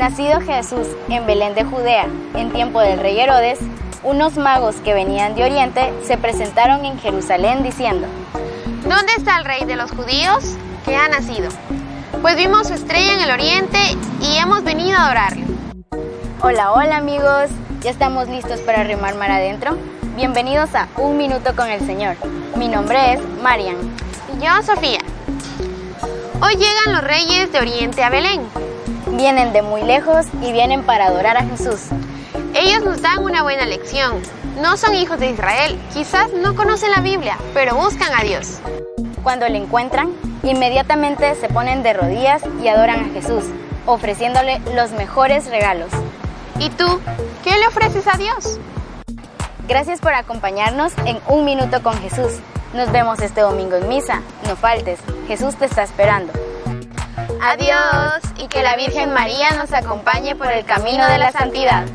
Nacido Jesús en Belén de Judea, en tiempo del rey Herodes, unos magos que venían de Oriente se presentaron en Jerusalén diciendo, ¿Dónde está el rey de los judíos que ha nacido? Pues vimos su estrella en el oriente y hemos venido a adorarle. Hola, hola amigos, ¿ya estamos listos para remar mar adentro? Bienvenidos a Un Minuto con el Señor. Mi nombre es Marian. Y yo, Sofía. Hoy llegan los reyes de Oriente a Belén. Vienen de muy lejos y vienen para adorar a Jesús. Ellos nos dan una buena lección. No son hijos de Israel, quizás no conocen la Biblia, pero buscan a Dios. Cuando le encuentran, inmediatamente se ponen de rodillas y adoran a Jesús, ofreciéndole los mejores regalos. ¿Y tú? ¿Qué le ofreces a Dios? Gracias por acompañarnos en Un Minuto con Jesús. Nos vemos este domingo en misa. No faltes, Jesús te está esperando. Adiós y que la Virgen María nos acompañe por el camino de la santidad.